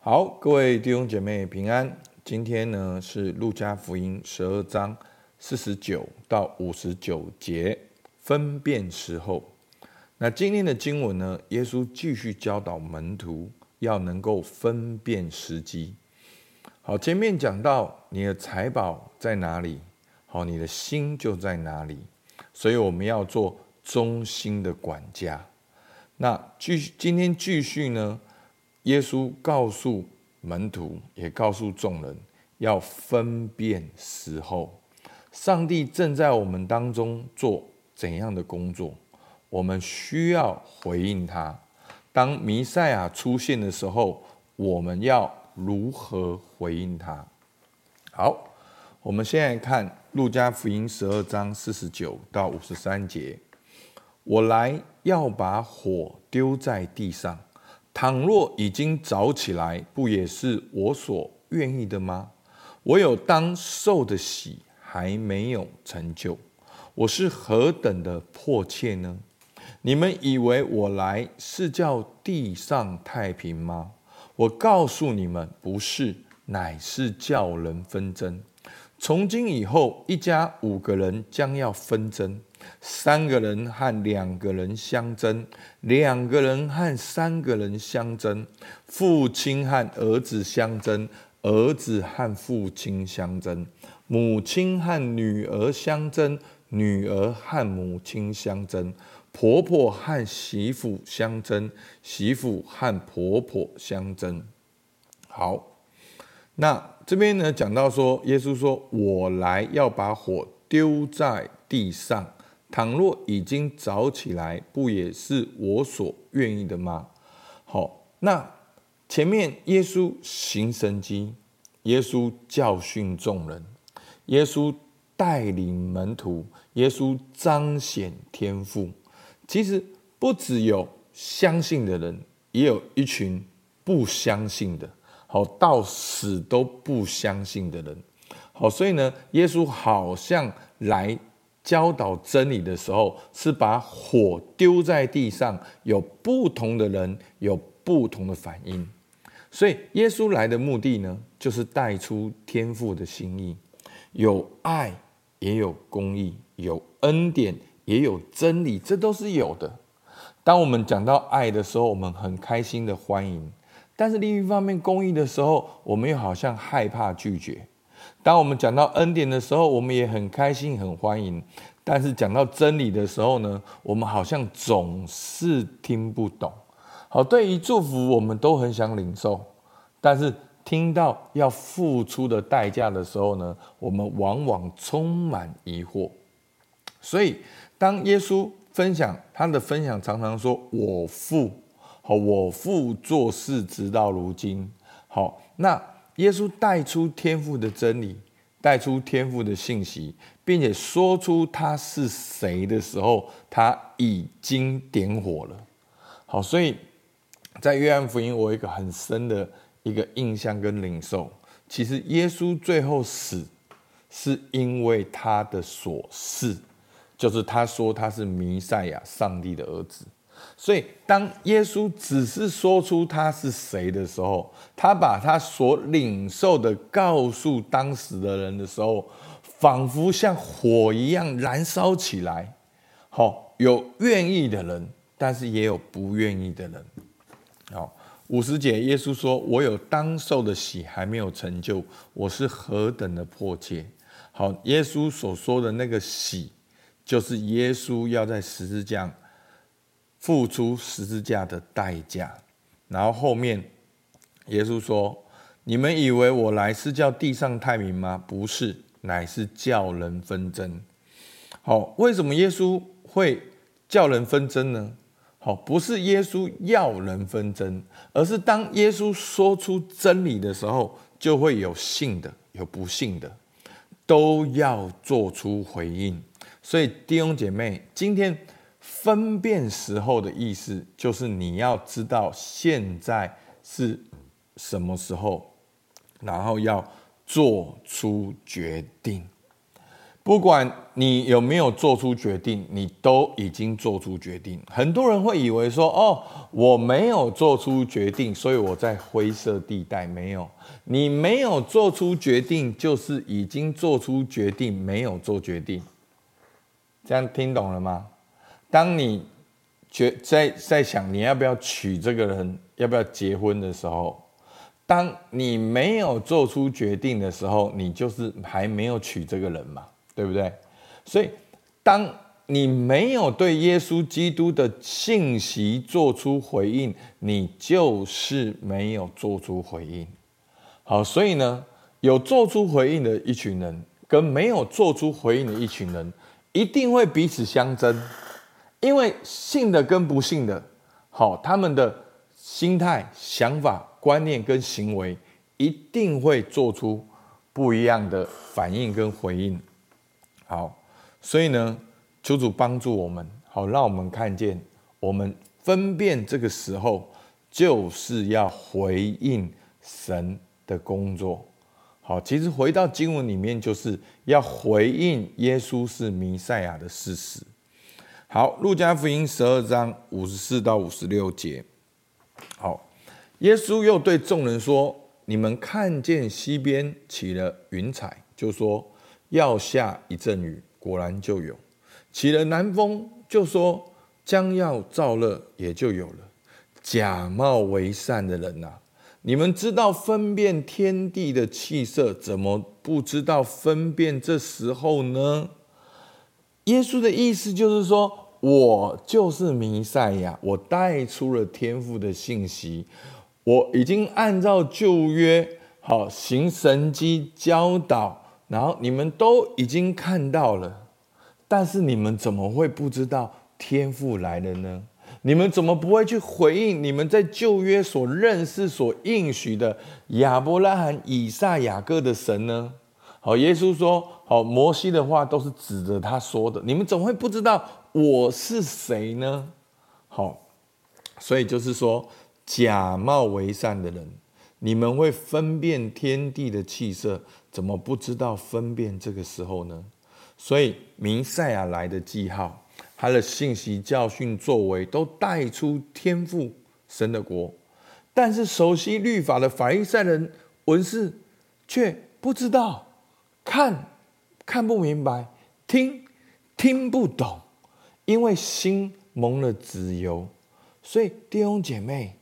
好，各位弟兄姐妹平安。今天呢是路加福音十二章四十九到五十九节，分辨时候。那今天的经文呢，耶稣继续教导门徒要能够分辨时机。好，前面讲到你的财宝在哪里，好，你的心就在哪里。所以我们要做忠心的管家。那继续今天继续呢？耶稣告诉门徒，也告诉众人，要分辨时候。上帝正在我们当中做怎样的工作？我们需要回应他。当弥赛亚出现的时候，我们要如何回应他？好，我们现在看路加福音十二章四十九到五十三节。我来要把火丢在地上。倘若已经早起来，不也是我所愿意的吗？我有当受的喜还没有成就，我是何等的迫切呢？你们以为我来是叫地上太平吗？我告诉你们，不是，乃是叫人纷争。从今以后，一家五个人将要纷争。三个人和两个人相争，两个人和三个人相争，父亲和儿子相争，儿子和父亲相争，母亲和女儿相争，女儿和母亲相争，婆婆和媳妇相争，媳妇和婆婆相争。好，那这边呢，讲到说，耶稣说：“我来要把火丢在地上。”倘若已经着起来，不也是我所愿意的吗？好，那前面耶稣行神迹，耶稣教训众人，耶稣带领门徒，耶稣彰显天赋。其实不只有相信的人，也有一群不相信的，好，到死都不相信的人。好，所以呢，耶稣好像来。教导真理的时候，是把火丢在地上，有不同的人有不同的反应。所以耶稣来的目的呢，就是带出天父的心意，有爱也有公义，有恩典也有真理，这都是有的。当我们讲到爱的时候，我们很开心的欢迎；但是另一方面，公益的时候，我们又好像害怕拒绝。当我们讲到恩典的时候，我们也很开心、很欢迎；但是讲到真理的时候呢，我们好像总是听不懂。好，对于祝福，我们都很想领受，但是听到要付出的代价的时候呢，我们往往充满疑惑。所以，当耶稣分享他的分享，常常说：“我父，好，我父做事直到如今。”好，那。耶稣带出天父的真理，带出天父的信息，并且说出他是谁的时候，他已经点火了。好，所以在约翰福音，我有一个很深的一个印象跟领受。其实耶稣最后死，是因为他的所事，就是他说他是弥赛亚，上帝的儿子。所以，当耶稣只是说出他是谁的时候，他把他所领受的告诉当时的人的时候，仿佛像火一样燃烧起来。好，有愿意的人，但是也有不愿意的人。好，五十节，耶稣说：“我有当受的喜还没有成就，我是何等的迫切。”好，耶稣所说的那个喜，就是耶稣要在十字架。付出十字架的代价，然后后面，耶稣说：“你们以为我来是叫地上太平吗？不是，乃是叫人纷争。”好，为什么耶稣会叫人纷争呢？好，不是耶稣要人纷争，而是当耶稣说出真理的时候，就会有信的，有不信的，都要做出回应。所以弟兄姐妹，今天。分辨时候的意思，就是你要知道现在是什么时候，然后要做出决定。不管你有没有做出决定，你都已经做出决定。很多人会以为说：“哦，我没有做出决定，所以我在灰色地带。”没有，你没有做出决定，就是已经做出决定，没有做决定。这样听懂了吗？当你觉在在想你要不要娶这个人，要不要结婚的时候，当你没有做出决定的时候，你就是还没有娶这个人嘛。对不对？所以，当你没有对耶稣基督的信息做出回应，你就是没有做出回应。好，所以呢，有做出回应的一群人，跟没有做出回应的一群人，一定会彼此相争，因为信的跟不信的，好，他们的心态、想法、观念跟行为，一定会做出不一样的反应跟回应。好，所以呢，求主帮助我们，好，让我们看见，我们分辨这个时候，就是要回应神的工作。好，其实回到经文里面，就是要回应耶稣是弥赛亚的事实。好，路加福音十二章五十四到五十六节。好，耶稣又对众人说：“你们看见西边起了云彩，就说。”要下一阵雨，果然就有；起了南风，就说将要燥热，也就有了。假冒为善的人呐、啊，你们知道分辨天地的气色，怎么不知道分辨这时候呢？耶稣的意思就是说，我就是弥赛亚，我带出了天父的信息，我已经按照旧约好行神迹教导。然后你们都已经看到了，但是你们怎么会不知道天父来了呢？你们怎么不会去回应你们在旧约所认识、所应许的亚伯拉罕、以撒、雅各的神呢？好，耶稣说：“好，摩西的话都是指着他说的，你们怎么会不知道我是谁呢？”好，所以就是说，假冒为善的人，你们会分辨天地的气色。怎么不知道分辨这个时候呢？所以弥赛亚来的记号，他的信息、教训、作为，都带出天父神的国。但是熟悉律法的法利赛人、文士却不知道，看看不明白，听听不懂，因为心蒙了脂油。所以弟兄姐妹，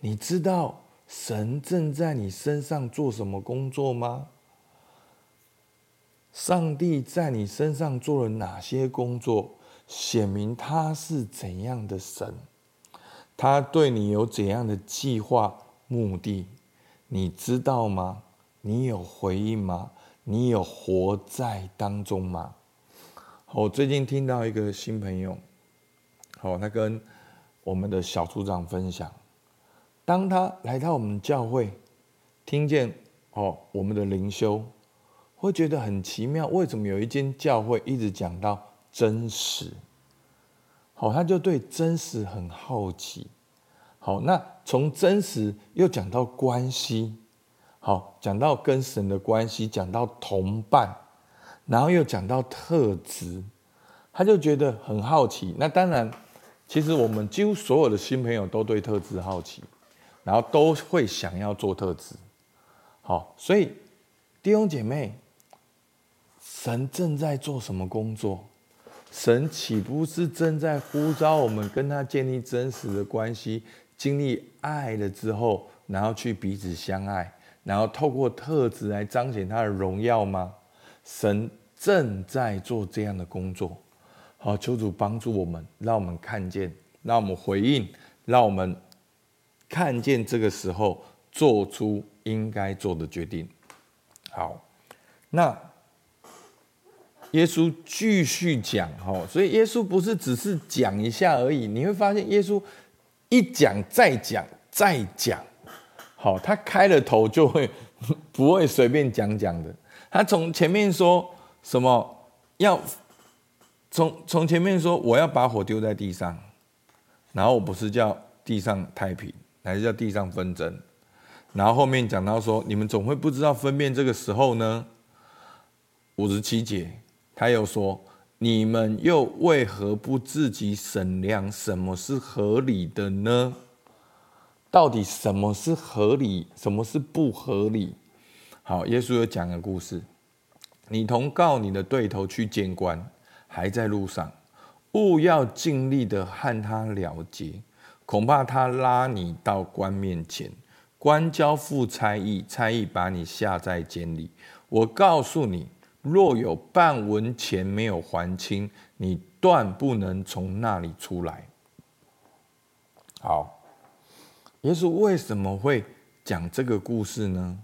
你知道神正在你身上做什么工作吗？上帝在你身上做了哪些工作，显明他是怎样的神？他对你有怎样的计划、目的？你知道吗？你有回应吗？你有活在当中吗？我最近听到一个新朋友，好，他跟我们的小组长分享，当他来到我们教会，听见哦，我们的灵修。会觉得很奇妙，为什么有一间教会一直讲到真实？好，他就对真实很好奇。好，那从真实又讲到关系，好，讲到跟神的关系，讲到同伴，然后又讲到特质，他就觉得很好奇。那当然，其实我们几乎所有的新朋友都对特质好奇，然后都会想要做特质。好，所以弟兄姐妹。神正在做什么工作？神岂不是正在呼召我们跟他建立真实的关系，经历爱了之后，然后去彼此相爱，然后透过特质来彰显他的荣耀吗？神正在做这样的工作。好，求主帮助我们，让我们看见，让我们回应，让我们看见这个时候做出应该做的决定。好，那。耶稣继续讲，哈，所以耶稣不是只是讲一下而已。你会发现，耶稣一讲再讲再讲，好，他开了头就会 不会随便讲讲的。他从前面说什么，要从从前面说我要把火丢在地上，然后我不是叫地上太平，还是叫地上纷争。然后后面讲到说，你们总会不知道分辨这个时候呢。五十七节。他又说：“你们又为何不自己审量什么是合理的呢？到底什么是合理，什么是不合理？”好，耶稣又讲个故事：你同告你的对头去见官，还在路上，务要尽力的和他了结，恐怕他拉你到官面前。官交付差役，差役把你下在监里。我告诉你，若有半文钱没有还清，你断不能从那里出来。好，耶稣为什么会讲这个故事呢？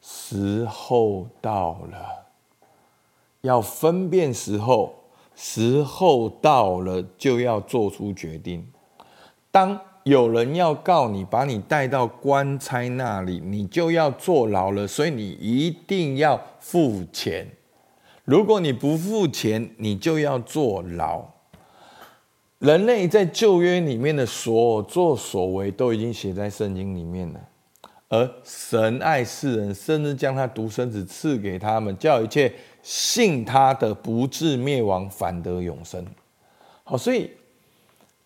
时候到了，要分辨时候，时候到了就要做出决定。当有人要告你，把你带到官差那里，你就要坐牢了。所以你一定要付钱。如果你不付钱，你就要坐牢。人类在旧约里面的所作所为，都已经写在圣经里面了。而神爱世人，甚至将他独生子赐给他们，叫一切信他的不至灭亡，反得永生。好，所以。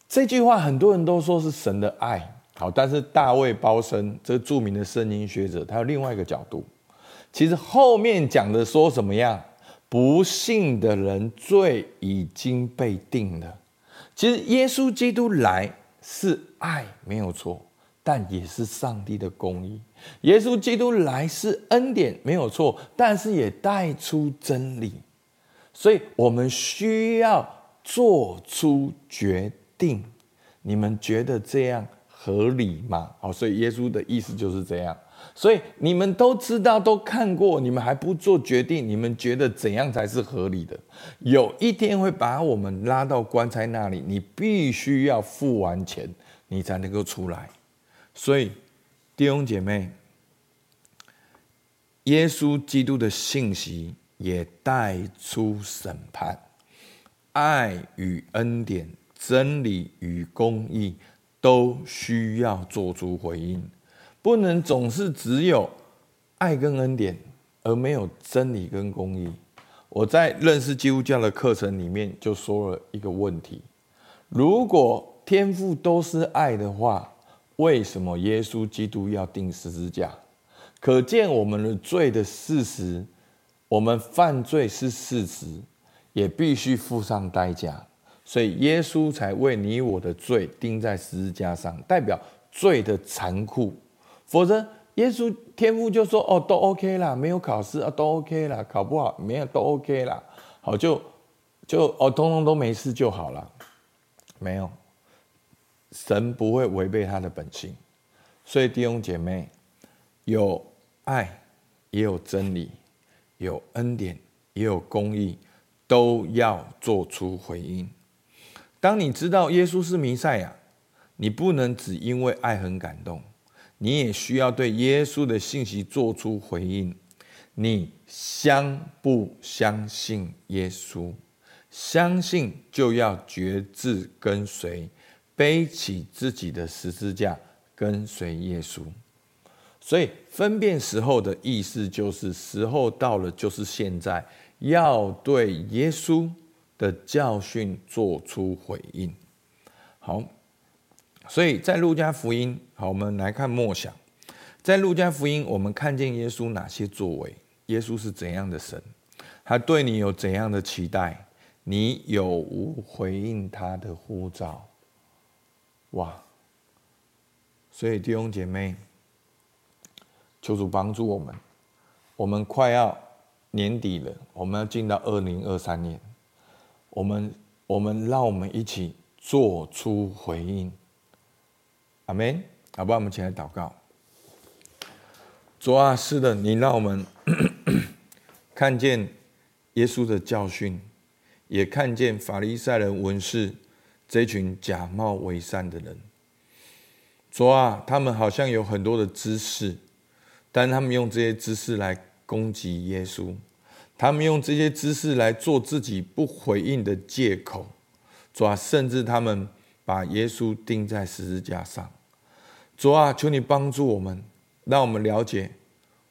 这句话很多人都说是神的爱，好，但是大卫包森这著名的圣经学者，他有另外一个角度。其实后面讲的说什么样？不信的人罪已经被定了。其实耶稣基督来是爱，没有错，但也是上帝的公义。耶稣基督来是恩典，没有错，但是也带出真理。所以我们需要做出决定，你们觉得这样合理吗？好，所以耶稣的意思就是这样。所以你们都知道，都看过，你们还不做决定，你们觉得怎样才是合理的？有一天会把我们拉到棺材那里，你必须要付完钱，你才能够出来。所以弟兄姐妹，耶稣基督的信息也带出审判，爱与恩典。真理与公义都需要做出回应，不能总是只有爱跟恩典，而没有真理跟公义。我在认识基督教的课程里面就说了一个问题：如果天父都是爱的话，为什么耶稣基督要钉十字架？可见我们的罪的事实，我们犯罪是事实，也必须付上代价。所以耶稣才为你我的罪钉在十字架上，代表罪的残酷。否则，耶稣天父就说：“哦，都 OK 啦，没有考试啊，都 OK 啦，考不好没有都 OK 啦，好就就哦，通通都没事就好了。”没有，神不会违背他的本性。所以弟兄姐妹，有爱，也有真理，有恩典，也有公义，都要做出回应。当你知道耶稣是弥赛亚，你不能只因为爱很感动，你也需要对耶稣的信息做出回应。你相不相信耶稣？相信就要决志跟随，背起自己的十字架跟随耶稣。所以分辨时候的意思就是时候到了，就是现在，要对耶稣的教训做出回应。好，所以在路加福音，好，我们来看默想，在路加福音，我们看见耶稣哪些作为？耶稣是怎样的神？他对你有怎样的期待？你有无回应他的呼召？哇！所以弟兄姐妹，求主帮助我们。我们快要年底了，我们要进到二零二三年。我们，我们让我们一起做出回应，阿门。好吧，我们起来祷告。主啊，是的，你让我们 看见耶稣的教训，也看见法利赛人、文士这群假冒为善的人。主啊，他们好像有很多的知识，但他们用这些知识来攻击耶稣。他们用这些知识来做自己不回应的借口，主啊，甚至他们把耶稣钉在十字架上。主啊，求你帮助我们，让我们了解，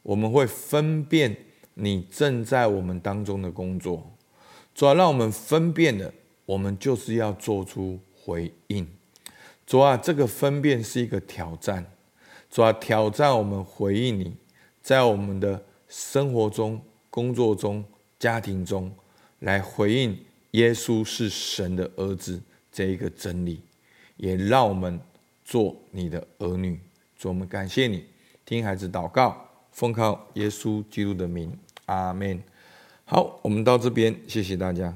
我们会分辨你正在我们当中的工作。主要让我们分辨的，我们就是要做出回应。主啊，这个分辨是一个挑战，主要挑战我们回应你，在我们的生活中、工作中、家庭中，来回应耶稣是神的儿子这一个真理，也让我们做你的儿女。主，我们感谢你，听孩子祷告，奉靠耶稣基督的名，阿门。好，我们到这边，谢谢大家。